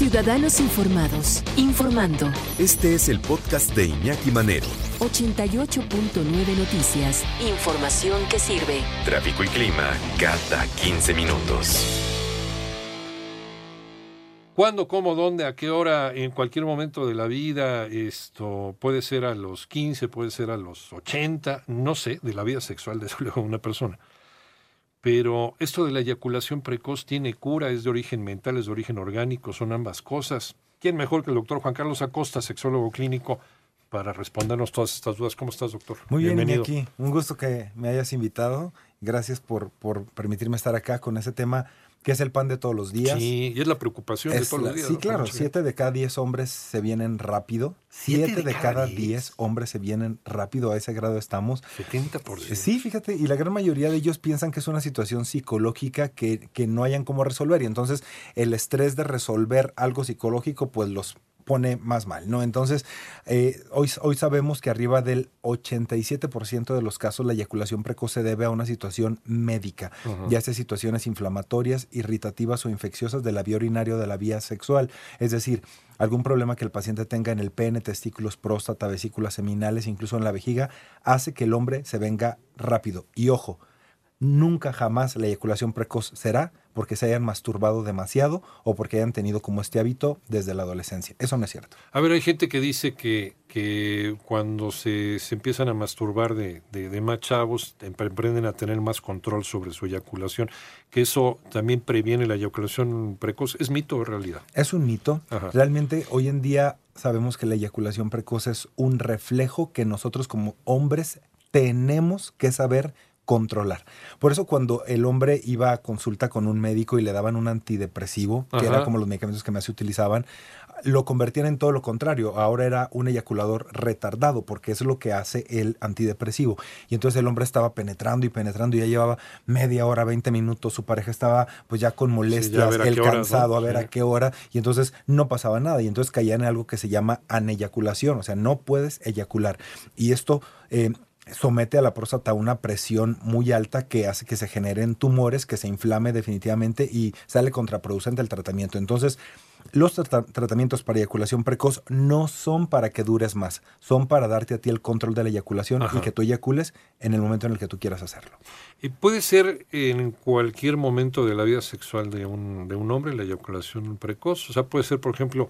Ciudadanos Informados, informando. Este es el podcast de Iñaki Manero. 88.9 Noticias. Información que sirve. Tráfico y clima cada 15 minutos. ¿Cuándo, cómo, dónde, a qué hora, en cualquier momento de la vida? Esto puede ser a los 15, puede ser a los 80, no sé, de la vida sexual de una persona. Pero esto de la eyaculación precoz tiene cura, es de origen mental, es de origen orgánico, son ambas cosas. ¿Quién mejor que el doctor Juan Carlos Acosta, sexólogo clínico, para respondernos todas estas dudas? ¿Cómo estás, doctor? Muy bien, Iñaki. Un gusto que me hayas invitado. Gracias por, por permitirme estar acá con ese tema que es el pan de todos los días. Sí, y es la preocupación de todos los días. Sí, claro, siete de cada diez hombres se vienen rápido. Siete, de, cada diez hombres se vienen rápido, a ese grado estamos. 70%. Sí, fíjate, y la gran mayoría de ellos piensan que es una situación psicológica que, que no hayan cómo resolver. Y entonces el estrés de resolver algo psicológico, pues los pone más mal, ¿no? Entonces, eh, hoy, hoy sabemos que arriba del 87% de los casos la eyaculación precoz se debe a una situación médica, ya sea situaciones inflamatorias, irritativas o infecciosas de la vía urinaria o de la vía sexual, es decir, algún problema que el paciente tenga en el pene, testículos, próstata, vesículas seminales, incluso en la vejiga, hace que el hombre se venga rápido. Y ojo, nunca jamás la eyaculación precoz será porque se hayan masturbado demasiado o porque hayan tenido como este hábito desde la adolescencia. Eso no es cierto. A ver, hay gente que dice que, que cuando se, se empiezan a masturbar de, de, más chavos, emprenden a tener más control sobre su eyaculación, que eso también previene la eyaculación precoz. ¿Es mito o realidad? Es un mito. Realmente hoy en día sabemos que la eyaculación precoz es un reflejo que nosotros como hombres tenemos que saber controlar. Por eso cuando el hombre iba a consulta con un médico y le daban un antidepresivo, que era como los medicamentos que más se utilizaban, lo convertían en todo lo contrario. Ahora era un eyaculador retardado, porque es lo que hace el antidepresivo. Y entonces el hombre estaba penetrando y penetrando y ya llevaba media hora, 20 minutos. Su pareja estaba pues ya con molestias, el cansado, a ver a qué hora. Y entonces no pasaba nada. Y entonces caían en algo que se llama aneyaculación. O sea, no puedes eyacular. Y esto... Eh, somete a la próstata a una presión muy alta que hace que se generen tumores, que se inflame definitivamente y sale contraproducente el tratamiento. Entonces, los tratamientos para eyaculación precoz no son para que dures más, son para darte a ti el control de la eyaculación y que tú eyacules en el momento en el que tú quieras hacerlo. ¿Y puede ser en cualquier momento de la vida sexual de un, de un hombre la eyaculación precoz? O sea, puede ser, por ejemplo,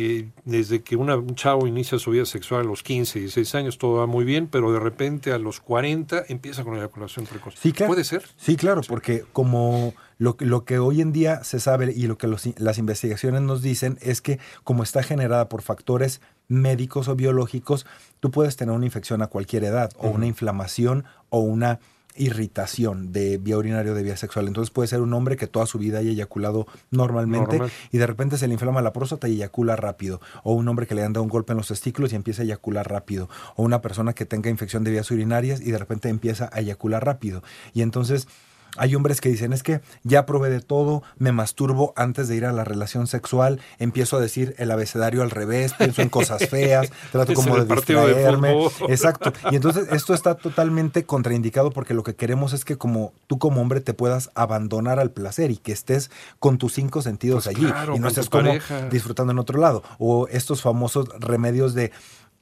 eh, desde que un chavo inicia su vida sexual a los 15, 16 años, todo va muy bien, pero de repente a los 40 empieza con la eyaculación precoz. Sí, claro. ¿Puede ser? Sí, claro, porque como lo, lo, que hoy en día se sabe y lo que las investigaciones nos dicen es que como está generada por factores médicos o biológicos, tú puedes tener una infección a cualquier edad o una inflamación o una irritación de vía urinaria o de vía sexual. Entonces puede ser un hombre que toda su vida haya eyaculado normalmente y de repente se le inflama la próstata y eyacula rápido. O un hombre que le han dado un golpe en los testículos y empieza a eyacular rápido. O una persona que tenga infección de vías urinarias y de repente empieza a eyacular rápido. Y entonces hay hombres que dicen, es que ya probé de todo, me masturbo antes de ir a la relación sexual, empiezo a decir el abecedario al revés, pienso en cosas feas, trato como de distraerme. Exacto. Y entonces esto está totalmente contraindicado porque lo que queremos es que como tú como hombre te puedas abandonar al placer y que estés con tus cinco sentidos pues allí y no estés como disfrutando en otro lado. O estos famosos remedios de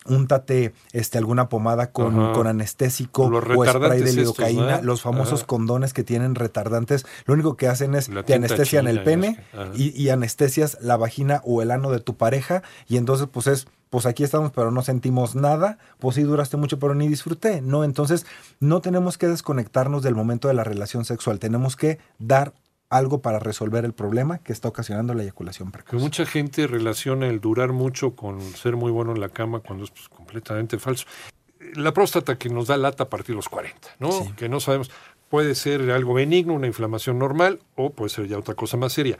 úntate este, alguna pomada con, con anestésico o spray de lidocaína, los famosos condones que tienen retardantes, lo único que hacen es te anestesian el pene y, y, anestesias la vagina o el ano de tu pareja. Y entonces pues es pues aquí estamos pero no sentimos nada, pues sí duraste mucho pero ni disfruté, ¿no? Entonces no tenemos que desconectarnos del momento de la relación sexual, tenemos que dar algo para resolver el problema que está ocasionando la eyaculación precoz. mucha gente relaciona el durar mucho con ser muy bueno en la cama cuando es pues, completamente falso. La próstata que nos da lata a partir de los 40, ¿no? Que no sabemos, puede ser algo benigno, una inflamación normal, o puede ser ya otra cosa más seria.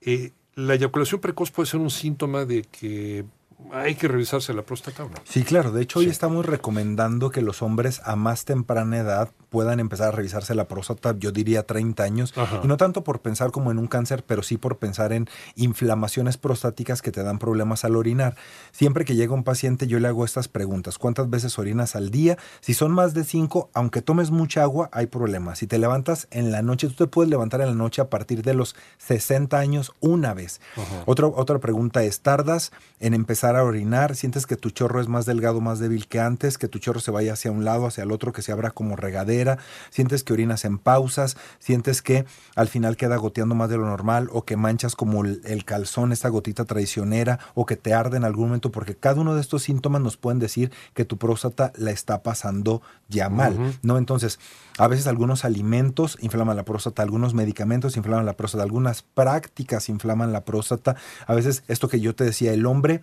Eh, la eyaculación precoz puede ser un síntoma de que hay que revisarse la próstata o no. Sí, claro. De hecho, hoy estamos recomendando que los hombres a más temprana edad puedan empezar a revisarse la próstata, yo diría 30 años, Ajá. y no tanto por pensar como en un cáncer, pero sí por pensar en inflamaciones prostáticas que te dan problemas al orinar. Siempre que llega un paciente yo le hago estas preguntas, ¿cuántas veces orinas al día? Si son más de 5, aunque tomes mucha agua, hay problemas. Si te levantas en la noche, tú te puedes levantar en la noche a partir de los 60 años una vez. Ajá. Otra, otra pregunta es, ¿tardas en empezar a orinar? ¿Sientes que tu chorro es más delgado, más débil que antes? ¿Que tu chorro se vaya hacia un lado, hacia el otro, que se abra como regadera? ¿Sientes que orinas en pausas? ¿Sientes que al final queda goteando más de lo normal? ¿O que manchas como el, el calzón, esta gotita traicionera? ¿O que te arde en algún momento? Porque cada uno de estos síntomas nos pueden decir que tu próstata la está pasando ya mal. ¿no? Entonces, a veces algunos alimentos inflaman la próstata, algunos medicamentos inflaman la próstata, algunas prácticas inflaman la próstata. A veces esto que yo te decía, el hombre,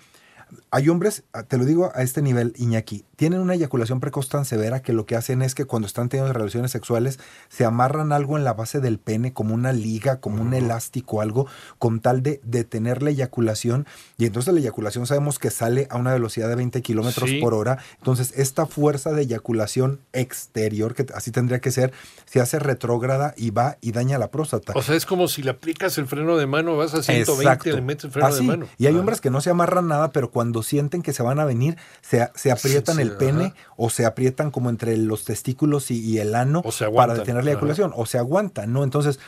hay hombres, ah, te lo digo a este nivel, Iñaki, tienen una eyaculación precoz tan severa que lo que hacen es que cuando están teniendo relaciones sexuales se amarran algo en la base del pene, como una liga, como un elástico, algo, con tal de detener la eyaculación. Y entonces la eyaculación sabemos que sale a una velocidad de 20 kilómetros Sí. por hora. Entonces, esta fuerza de eyaculación exterior, que así tendría que ser, se hace retrógrada y va y daña la próstata. O sea, es como si le aplicas el freno de mano, vas a 120 Exacto. y le metes el freno Así. de mano. Y hay Ah. hombres que no se amarran nada, pero cuando sienten que se van a venir, se, se aprietan Sí, el pene ajá. o se aprietan como entre los testículos y, y el ano para detener la ajá. eyaculación, o se aguantan, ¿no? Entonces,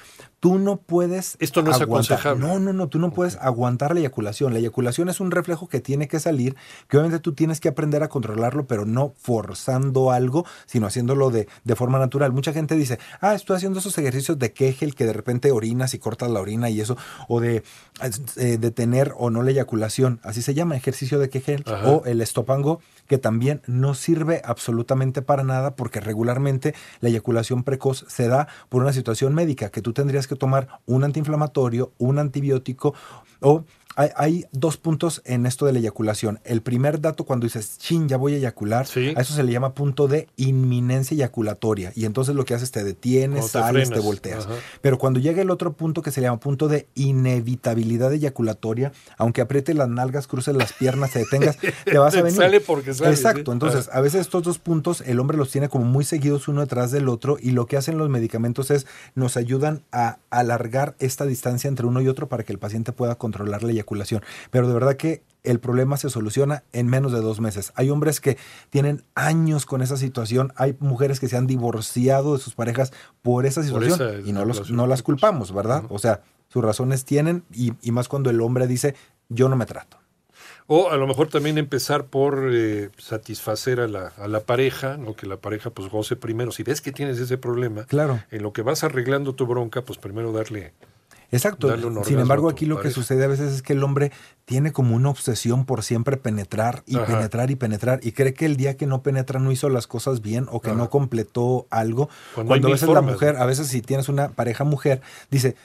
tú no puedes. Esto no es aguantar. aconsejable. No, no, no, tú no puedes aguantar la eyaculación. La eyaculación es un reflejo que tiene que salir, que obviamente tú tienes que aprender a controlarlo, pero no forzando algo, sino haciéndolo de, de forma natural. Mucha gente dice, ah, estoy haciendo esos ejercicios de Kegel que de repente orinas y cortas la orina y eso, o de eh, detener o no la eyaculación, así se llama, ejercicio de Kegel, Ajá. o el estopango, que también no sirve absolutamente para nada porque regularmente la eyaculación precoz se da por una situación médica, que tú tendrías que tomar un antiinflamatorio, un antibiótico o... Hay, hay dos puntos en esto de la eyaculación. El primer dato cuando dices, chin, ya voy a eyacular, Sí. a eso se le llama punto de inminencia eyaculatoria. Y entonces lo que haces te detienes, te sales, te volteas. Ajá. Pero cuando llega el otro punto que se llama punto de inevitabilidad eyaculatoria, aunque apriete las nalgas, cruces las piernas, te detengas, te vas a venir. sale porque sale, Exacto. sí. Entonces, a veces estos dos puntos el hombre los tiene como muy seguidos uno detrás del otro y lo que hacen los medicamentos es nos ayudan a alargar esta distancia entre uno y otro para que el paciente pueda controlar la eyaculación. Pero de verdad que el problema se soluciona en menos de dos meses. Hay hombres que tienen años con esa situación, hay mujeres que se han divorciado de sus parejas por esa Por situación esa y no, los, no las culpamos, ¿verdad? O sea, sus razones tienen y, y más cuando el hombre dice, yo no me trato. O a lo mejor también empezar por eh, satisfacer a la, a la pareja, ¿no? que la pareja pues goce primero. Si ves que tienes ese problema, Claro. en lo que vas arreglando tu bronca, pues primero darle... Exacto. Sin embargo, aquí lo que sucede a veces es que el hombre tiene como una obsesión por siempre penetrar y Ajá. penetrar y penetrar y cree que el día que no penetra no hizo las cosas bien o que Ajá. no completó algo. Cuando Cuando, a mil veces formas, la mujer, a veces si tienes una pareja mujer, dice,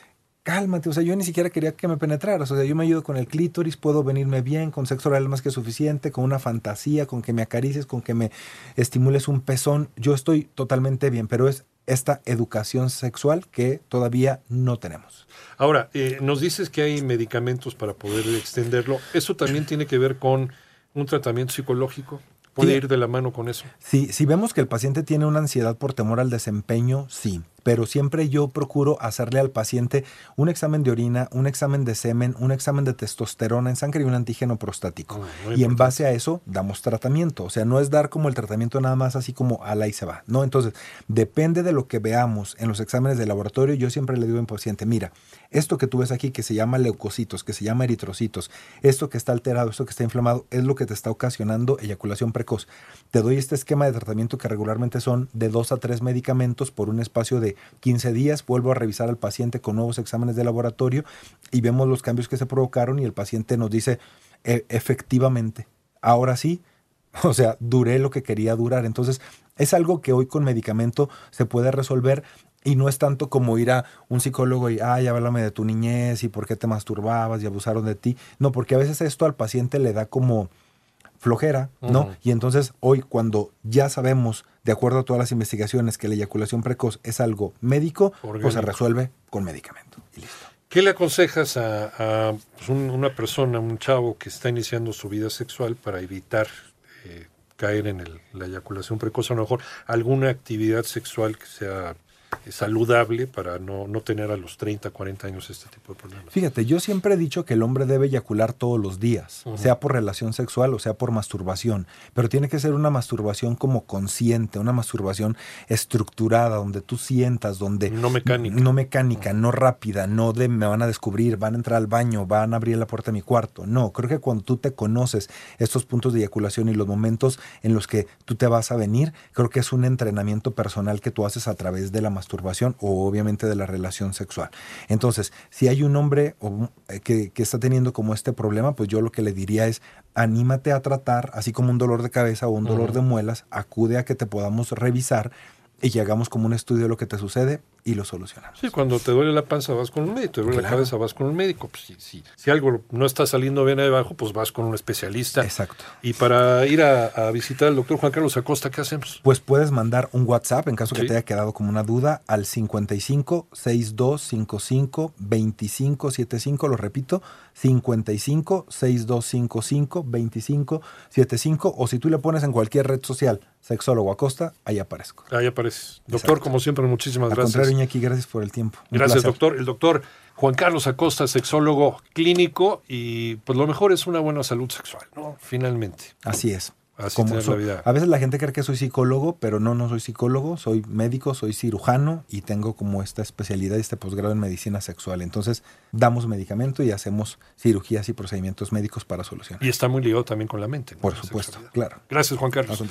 cálmate, o sea, yo ni siquiera quería que me penetraras, o sea, yo me ayudo con el clítoris, puedo venirme bien, con sexo oral más que suficiente, con una fantasía, con que me acaricies, con que me estimules un pezón, yo estoy totalmente bien, pero es esta educación sexual que todavía no tenemos. Ahora, eh, nos dices que hay medicamentos para poder extenderlo. ¿Eso también tiene que ver con un tratamiento psicológico? ¿Puede Sí. ir de la mano con eso? Si, si vemos que el paciente tiene una ansiedad por temor al desempeño, sí. Pero siempre yo procuro hacerle al paciente un examen de orina, un examen de semen, un examen de testosterona en sangre y un antígeno prostático. Ah, y en base a eso damos tratamiento. O sea, no es dar como el tratamiento nada más así como a la y se va. No, entonces depende de lo que veamos en los exámenes de laboratorio. Yo siempre le digo al paciente, mira, esto que tú ves aquí que se llama leucocitos, que se llama eritrocitos, esto que está alterado, esto que está inflamado, es lo que te está ocasionando eyaculación precoz. Te doy este esquema de tratamiento que regularmente son de dos a tres medicamentos por un espacio de 15 días. Vuelvo a revisar al paciente con nuevos exámenes de laboratorio y vemos los cambios que se provocaron y el paciente nos dice, "E- efectivamente, ahora sí, o sea, duré lo que quería durar. Entonces, es algo que hoy con medicamento se puede resolver y no es tanto como ir a un psicólogo y, ay, háblame de tu niñez y por qué te masturbabas y abusaron de ti. No, porque a veces esto al paciente le da como flojera, ¿no? Y entonces hoy cuando ya sabemos, de acuerdo a todas las investigaciones, que la eyaculación precoz es algo médico, pues se resuelve con medicamento. Y listo. ¿Qué le aconsejas a, a, pues, un- una persona, un chavo que está iniciando su vida sexual para evitar eh, caer en el- la eyaculación precoz, a lo mejor alguna actividad sexual que sea saludable para no, no tener a los 30, 40 años este tipo de problemas. Fíjate, yo siempre he dicho que el hombre debe eyacular todos los días, Ujú. sea por relación sexual o sea por masturbación, pero tiene que ser una masturbación como consciente, una masturbación estructurada, donde tú sientas, donde... No mecánica. No mecánica, no rápida, no de me van a descubrir, van a entrar al baño, van a abrir la puerta de mi cuarto. No, creo que cuando tú te conoces estos puntos de eyaculación y los momentos en los que tú te vas a venir, creo que es un entrenamiento personal que tú haces a través de la masturbación o obviamente de la relación sexual. Entonces, si hay un hombre eh, que, que está teniendo como este problema, pues yo lo que le diría es anímate a tratar, así como un dolor de cabeza o un dolor de muelas, acude a que te podamos revisar y que hagamos como un estudio de lo que te sucede y lo solucionamos. Sí, cuando te duele la panza vas con un médico, te duele la cabeza vas con un médico. Pues, si, si, si algo no está saliendo bien ahí abajo, pues vas con un especialista. Exacto. Y para ir a, a visitar al doctor Juan Carlos Acosta, ¿qué hacemos? Pues puedes mandar un WhatsApp en caso que te haya quedado como una duda al 55 6255 2575, lo repito, 55 6255 2575 o si tú le pones en cualquier red social sexólogo Acosta, ahí aparezco. Ahí apareces. Doctor, Exacto. como siempre, muchísimas Al gracias. Iñaki, gracias por el tiempo. Un Gracias, placer. doctor. El doctor Juan Carlos Acosta, sexólogo clínico, y pues lo mejor es una buena salud sexual, ¿no? Finalmente. Así es. Así Como so- la vida. a veces la gente cree que soy psicólogo, pero no, no soy psicólogo, soy médico, soy cirujano y tengo como esta especialidad y este posgrado en medicina sexual. Entonces, damos medicamento y hacemos cirugías y procedimientos médicos para solucionar. Y está muy ligado también con la mente. ¿no? Por La supuesto, sexualidad. claro. Gracias, Juan Carlos.